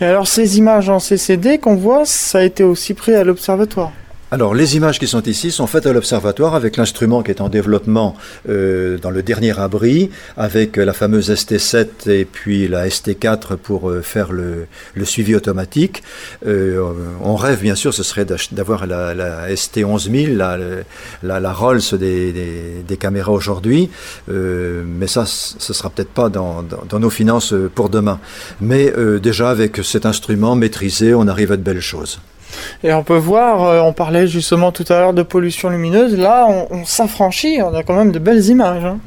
Et alors ces images en CCD qu'on voit, ça a été aussi pris à l'observatoire? Alors, les images qui sont ici sont faites à l'observatoire avec l'instrument qui est en développement euh, dans le dernier abri, avec la fameuse ST7 et puis la ST4 pour euh, faire le, suivi automatique. Euh, on rêve, bien sûr, ce serait d'avoir la, ST11000, la, Rolls des, caméras aujourd'hui, mais ça, ce sera peut-être pas dans, dans, nos finances pour demain. Mais déjà, avec cet instrument maîtrisé, on arrive à de belles choses. Et on peut voir, euh, on parlait justement tout à l'heure de pollution lumineuse, là on, s'affranchit, on a quand même de belles images. Hein.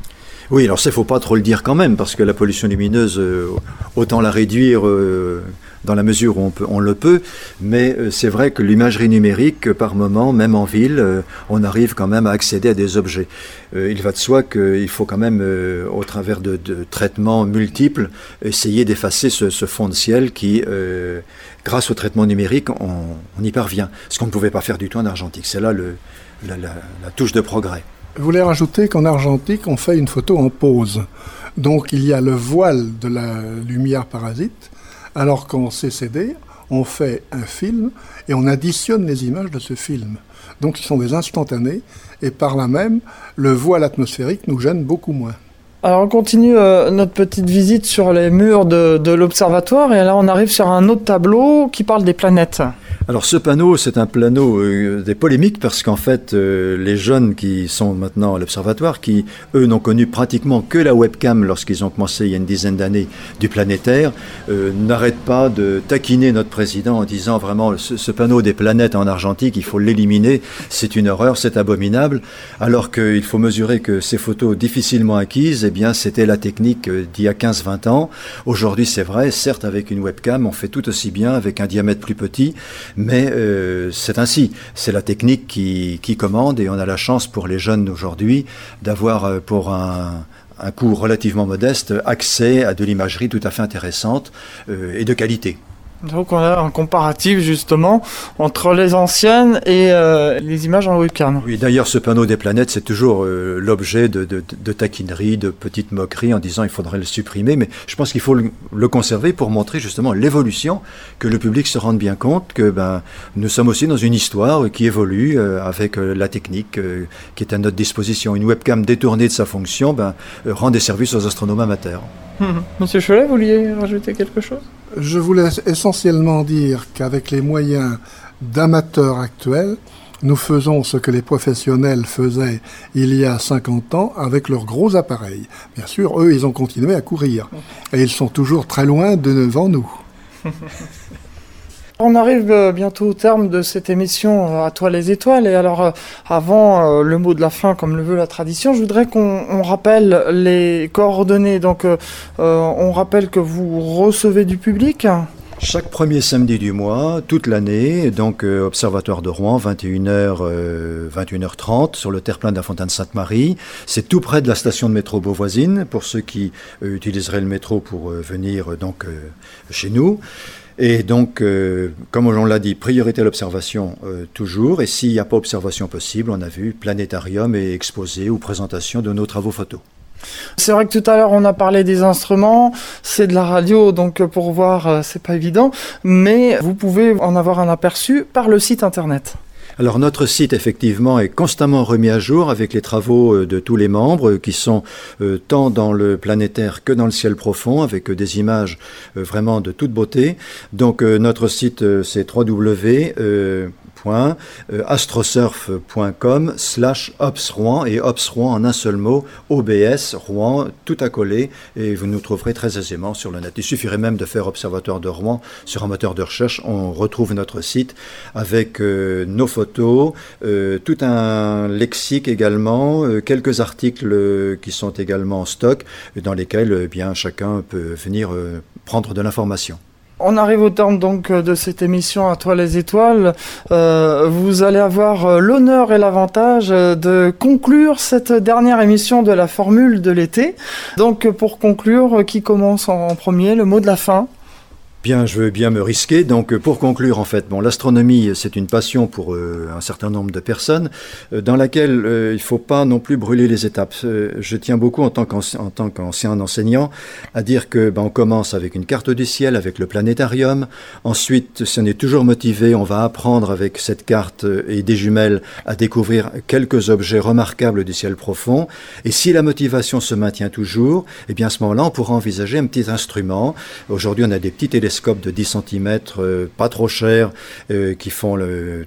Oui, alors ça, il faut pas trop le dire quand même, parce que la pollution lumineuse, euh, autant la réduire euh, dans la mesure où on, peut, on le peut, mais c'est vrai que l'imagerie numérique, par moment, même en ville, on arrive quand même à accéder à des objets. il va de soi qu'il faut quand même, au travers de, traitements multiples, essayer d'effacer ce, fond de ciel qui grâce au traitement numérique, on, y parvient. Ce qu'on ne pouvait pas faire du tout en argentique. C'est là le, la, touche de progrès. Je voulais rajouter qu'en argentique, on fait une photo en pause. Donc il y a le voile de la lumière parasite, alors qu'en CCD, on fait un film et on additionne les images de ce film. Donc ils sont des instantanés et par là même, le voile atmosphérique nous gêne beaucoup moins. Alors on continue euh, notre petite visite sur les murs de l'observatoire et là on arrive sur un autre tableau qui parle des planètes. Alors ce panneau, c'est un panneau euh, des polémiques parce qu'en fait, euh, les jeunes qui sont maintenant à l'observatoire, qui eux n'ont connu pratiquement que la webcam lorsqu'ils ont commencé il y a une dizaine d'années du planétaire, euh, n'arrêtent pas de taquiner notre président en disant vraiment ce, panneau des planètes en argentique, il faut l'éliminer, c'est une horreur, c'est abominable, alors qu'il faut mesurer que ces photos difficilement acquises, eh bien c'était la technique d'il y a 15-20 ans. Aujourd'hui c'est vrai, certes avec une webcam, on fait tout aussi bien avec un diamètre plus petit, Mais euh, c'est ainsi, c'est la technique qui, commande et on a la chance pour les jeunes d'aujourd'hui d'avoir euh, pour un, un coût relativement modeste accès à de l'imagerie tout à fait intéressante euh, et de qualité. Donc on a un comparatif justement entre les anciennes et euh, les images en webcam. Oui, d'ailleurs ce panneau des planètes c'est toujours euh, l'objet de, taquineries, de petites moqueries en disant il faudrait le supprimer, mais je pense qu'il faut le, conserver pour montrer justement l'évolution, que le public se rende bien compte que ben, nous sommes aussi dans une histoire qui évolue euh, avec la technique qui est à notre disposition. Une webcam détournée de sa fonction ben, rend des services aux astronomes amateurs. <laughs> Monsieur Cholet, vous vouliez rajouter quelque chose? Je voulais essentiellement dire qu'avec les moyens d'amateurs actuels, nous faisons ce que les professionnels faisaient il y a 50 ans avec leurs gros appareils. Bien sûr, eux, ils ont continué à courir. Et ils sont toujours très loin de devant nous. <laughs> On arrive euh, bientôt au terme de cette émission euh, à toi les étoiles et alors euh, avant le mot de la fin comme le veut la tradition, je voudrais qu'on rappelle les coordonnées. Donc on rappelle que vous recevez du public. Chaque premier samedi du mois, toute l'année, donc Observatoire de Rouen, 21h, euh, 21h30, sur le terre-plein de la Fontaine Sainte-Marie. C'est tout près de la station de métro Beauvoisine, pour ceux qui utiliseraient le métro pour venir donc chez nous. Et donc, euh, comme on l'a dit, priorité à l'observation euh, toujours. Et s'il n'y a pas observation possible, on a vu planétarium et exposé ou présentation de nos travaux photos. C'est vrai que tout à l'heure on a parlé des instruments, c'est de la radio, donc pour voir c'est pas évident, mais vous pouvez en avoir un aperçu par le site internet. Alors notre site effectivement est constamment remis à jour avec les travaux de tous les membres qui sont euh, tant dans le planétaire que dans le ciel profond avec des images euh, vraiment de toute beauté. Donc euh, notre site c'est www astrosurf.com slash ops Rouen et ops Rouen en un seul mot, OBS Rouen, tout accolé et vous nous trouverez très aisément sur le net. Il suffirait même de faire Observatoire de Rouen sur un moteur de recherche, on retrouve notre site avec euh, nos photos, euh, tout un lexique également, euh, quelques articles qui sont également en stock dans lesquels bien chacun peut venir prendre de l'information. On arrive au terme donc de cette émission à toi les étoiles. Euh, vous allez avoir l'honneur et l'avantage de conclure cette dernière émission de la formule de l'été. Donc pour conclure, qui commence en premier? Le mot de la fin Bien, je veux bien me risquer. Donc, pour conclure, en fait, bon, l'astronomie, c'est une passion pour euh, un certain nombre de personnes, euh, dans laquelle euh, il ne faut pas non plus brûler les étapes. je tiens beaucoup, en tant qu'ancien enseignant, à dire que ben, on commence avec une carte du ciel, avec le planétarium. Ensuite, si on est toujours motivé, on va apprendre avec cette carte et des jumelles à découvrir quelques objets remarquables du ciel profond. Et si la motivation se maintient toujours, eh bien, à ce moment-là, on pourra envisager un petit instrument. Aujourd'hui, on a des petits télescopes de 10 cm, euh, pas trop cher, euh, qui font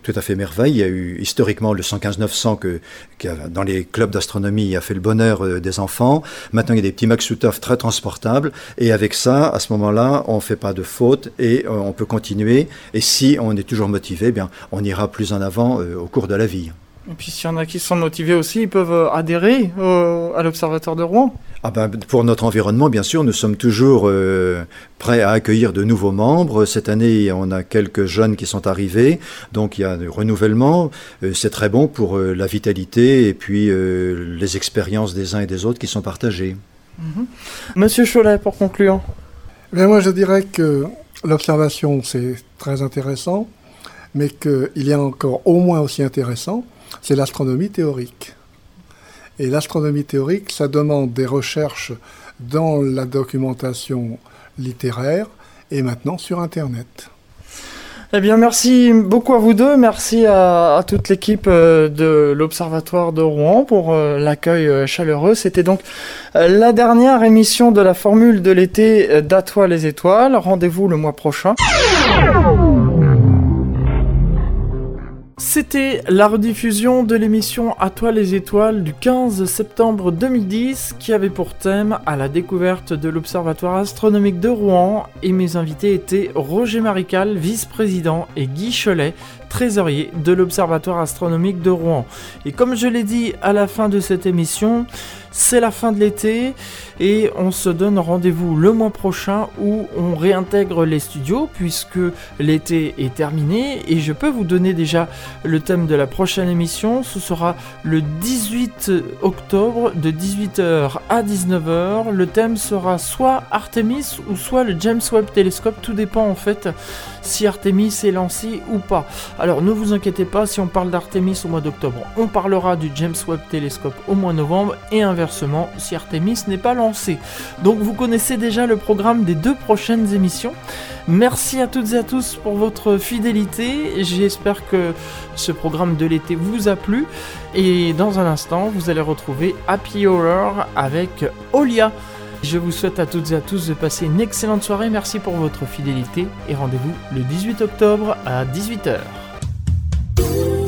tout à fait merveille. Il y a eu historiquement le 115-900 que, dans les clubs d'astronomie a fait le bonheur euh, des enfants. Maintenant, il y a des petits Maxutov très transportables. Et avec ça, à ce moment-là, on ne fait pas de faute et on peut continuer. Et si on est toujours motivé, eh bien, on ira plus en avant au cours de la vie. Et puis s'il y en a qui sont motivés aussi, ils peuvent adhérer euh, à l'Observatoire de Rouen. Ah ben, pour notre environnement, bien sûr, nous sommes toujours euh, prêts à accueillir de nouveaux membres. Cette année, on a quelques jeunes qui sont arrivés, donc il y a un renouvellement. Euh, c'est très bon pour euh, la vitalité et puis euh, les expériences des uns et des autres qui sont partagées. -hmm. Monsieur Cholet, pour conclure. Bien, moi, je dirais que l'observation, c'est très intéressant, mais qu'il y a encore au moins aussi intéressant, c'est l'astronomie théorique. Et l'astronomie théorique, ça demande des recherches dans la documentation littéraire et maintenant sur Internet. Eh bien, merci beaucoup à vous deux. Merci à, toute l'équipe euh, de l'Observatoire de Rouen pour euh, l'accueil euh, chaleureux. C'était donc la dernière émission de la formule de l'été d'À toi les étoiles. Rendez-vous le mois prochain. C'était la rediffusion de l'émission À toi les étoiles du 15 septembre 2010 qui avait pour thème à la découverte de l'Observatoire astronomique de Rouen. Et mes invités étaient Roger Marical, vice-président et Guy Cholet, trésorier de l'Observatoire astronomique de Rouen. Et comme je l'ai dit à la fin de cette émission, c'est la fin de l'été et on se donne rendez-vous le mois prochain où on réintègre les studios puisque l'été est terminé et je peux vous donner déjà le thème de la prochaine émission. Ce sera le 18 octobre de 18h à 19h. Le thème sera soit Artemis ou soit le James Webb Telescope. Tout dépend en fait si Artemis est lancé ou pas. Alors ne vous inquiétez pas si on parle d'Artemis au mois d'octobre. On parlera du James Webb Telescope au mois de novembre et inversement si Artemis n'est pas lancé. Donc vous connaissez déjà le programme des deux prochaines émissions. Merci à toutes et à tous pour votre fidélité. J'espère que ce programme de l'été vous a plu. Et dans un instant, vous allez retrouver Happy Horror avec Olia. Je vous souhaite à toutes et à tous de passer une excellente soirée. Merci pour votre fidélité et rendez-vous le 18 octobre à 18h. Thank you.